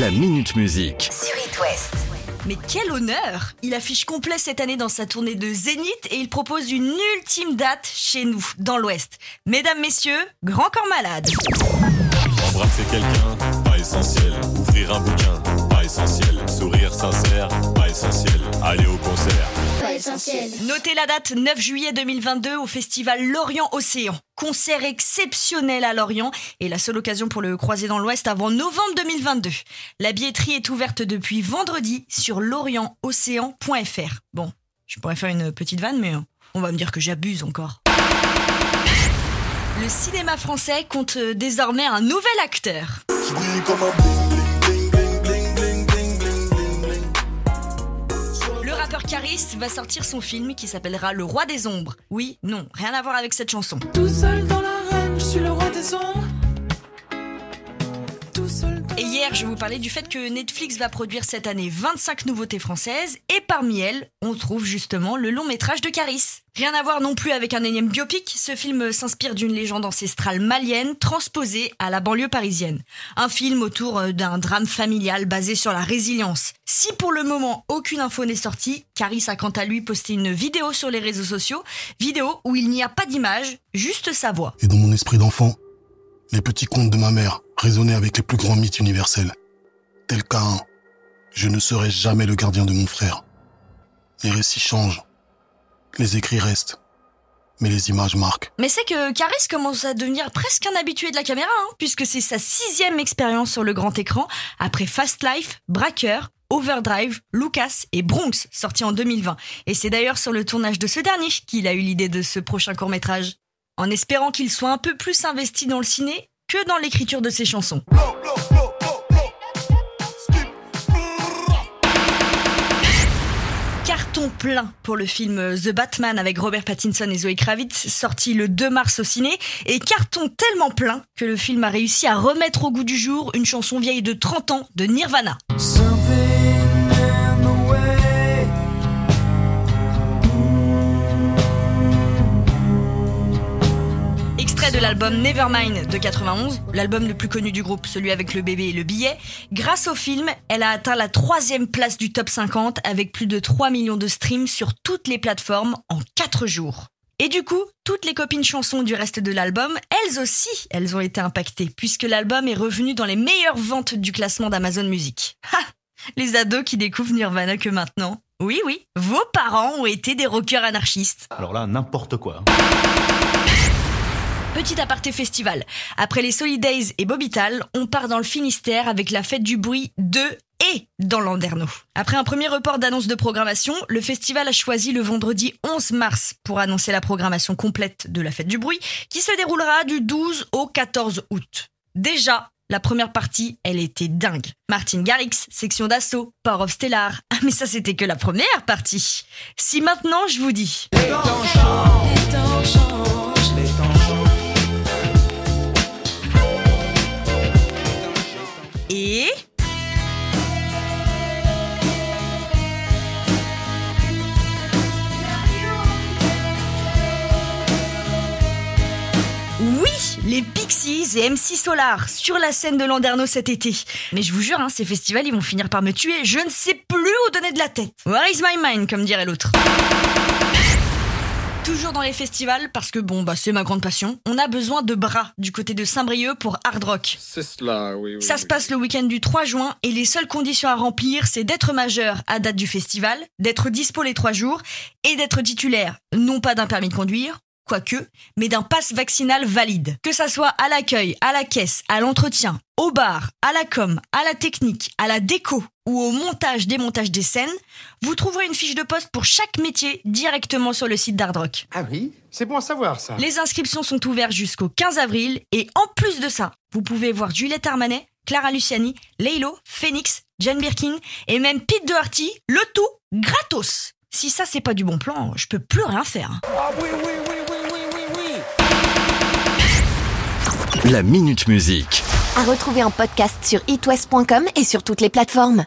La Minute Musique. sur It West. Mais quel honneur Il affiche complet cette année dans sa tournée de Zénith et il propose une ultime date chez nous, dans l'Ouest. Mesdames, messieurs, Grand Corps Malade. Embrasser quelqu'un, pas essentiel. Ouvrir un bouquin, pas essentiel. Notez la date 9 juillet 2022 au festival Lorient Océan. Concert exceptionnel à Lorient et la seule occasion pour le croiser dans l'Ouest avant novembre 2022. La billetterie est ouverte depuis vendredi sur lorientocéan.fr. Bon, je pourrais faire une petite vanne, mais on va me dire que j'abuse encore. Le cinéma français compte euh, désormais un nouvel acteur. Caris va sortir son film qui s'appellera Le Roi des Ombres. Oui, non, rien à voir avec cette chanson. Tout seul dans l'arène, je suis le roi des ombres. Hier, je vous parlais du fait que Netflix va produire cette année 25 nouveautés françaises et parmi elles, on trouve justement le long métrage de Caris. Rien à voir non plus avec un énième biopic, ce film s'inspire d'une légende ancestrale malienne transposée à la banlieue parisienne. Un film autour euh, d'un drame familial basé sur la résilience. Si pour le moment aucune info n'est sortie, Caris a quant à lui posté une vidéo sur les réseaux sociaux, vidéo où il n'y a pas d'image, juste sa voix. Et dans mon esprit d'enfant, les petits contes de ma mère résonnaient avec les plus grands mythes universels. Tel qu'un Je ne serai jamais le gardien de mon frère. Les récits changent. Les écrits restent. Mais les images marquent. Mais c'est que Caris commence à devenir presque un habitué de la caméra, hein, puisque c'est sa sixième expérience sur le grand écran, après Fast Life, Braqueur, Overdrive, Lucas et Bronx, sorti en 2020. Et c'est d'ailleurs sur le tournage de ce dernier qu'il a eu l'idée de ce prochain court-métrage. En espérant qu'il soit un peu plus investi dans le ciné que dans l'écriture de ses chansons. Carton plein pour le film The Batman avec Robert Pattinson et Zoe Kravitz, sorti le 2 mars au ciné, et carton tellement plein que le film a réussi à remettre au goût du jour une chanson vieille de 30 ans de Nirvana. De l'album Nevermind de 91, l'album le plus connu du groupe, celui avec le bébé et le billet. Grâce au film, elle a atteint la troisième place du top 50 avec plus de 3 millions de streams sur toutes les plateformes en 4 jours. Et du coup, toutes les copines chansons du reste de l'album, elles aussi, elles ont été impactées, puisque l'album est revenu dans les meilleures ventes du classement d'Amazon Music. Ha Les ados qui découvrent Nirvana que maintenant. Oui, oui, vos parents ont été des rockers anarchistes. Alors là, n'importe quoi. Petit aparté festival. Après les Solidays et Bobital, on part dans le Finistère avec la fête du bruit de et dans Landerneau. Après un premier report d'annonce de programmation, le festival a choisi le vendredi 11 mars pour annoncer la programmation complète de la fête du bruit qui se déroulera du 12 au 14 août. Déjà, la première partie, elle était dingue. Martin Garrix, section d'assaut, Power of Stellar. Ah mais ça c'était que la première partie. Si maintenant je vous dis les Pixies et MC Solar sur la scène de Landerneau cet été. Mais je vous jure, hein, ces festivals, ils vont finir par me tuer. Je ne sais plus où donner de la tête. Where is my mind, comme dirait l'autre. Toujours dans les festivals, parce que bon, bah c'est ma grande passion, on a besoin de bras du côté de Saint-Brieuc pour Hard Rock. C'est cela, oui. oui, Ça oui. se passe le week-end du 3 juin et les seules conditions à remplir, c'est d'être majeur à date du festival, d'être dispo les 3 jours et d'être titulaire, non pas d'un permis de conduire, quoique, mais d'un pass vaccinal valide. Que ça soit à l'accueil, à la caisse, à l'entretien, au bar, à la com, à la technique, à la déco ou au montage démontage des scènes, vous trouverez une fiche de poste pour chaque métier directement sur le site d'Hard Rock. Ah oui C'est bon à savoir, ça. Les inscriptions sont ouvertes jusqu'au 15 avril et en plus de ça, vous pouvez voir Juliette Armanet, Clara Luciani, Laylo, Phoenix, Jane Birkin et même Pete Doherty, le tout gratos. Si ça c'est pas du bon plan, je peux plus rien faire. Ah oui, oui, oui, La Minute Musique. À retrouver en podcast sur itwest.com et sur toutes les plateformes.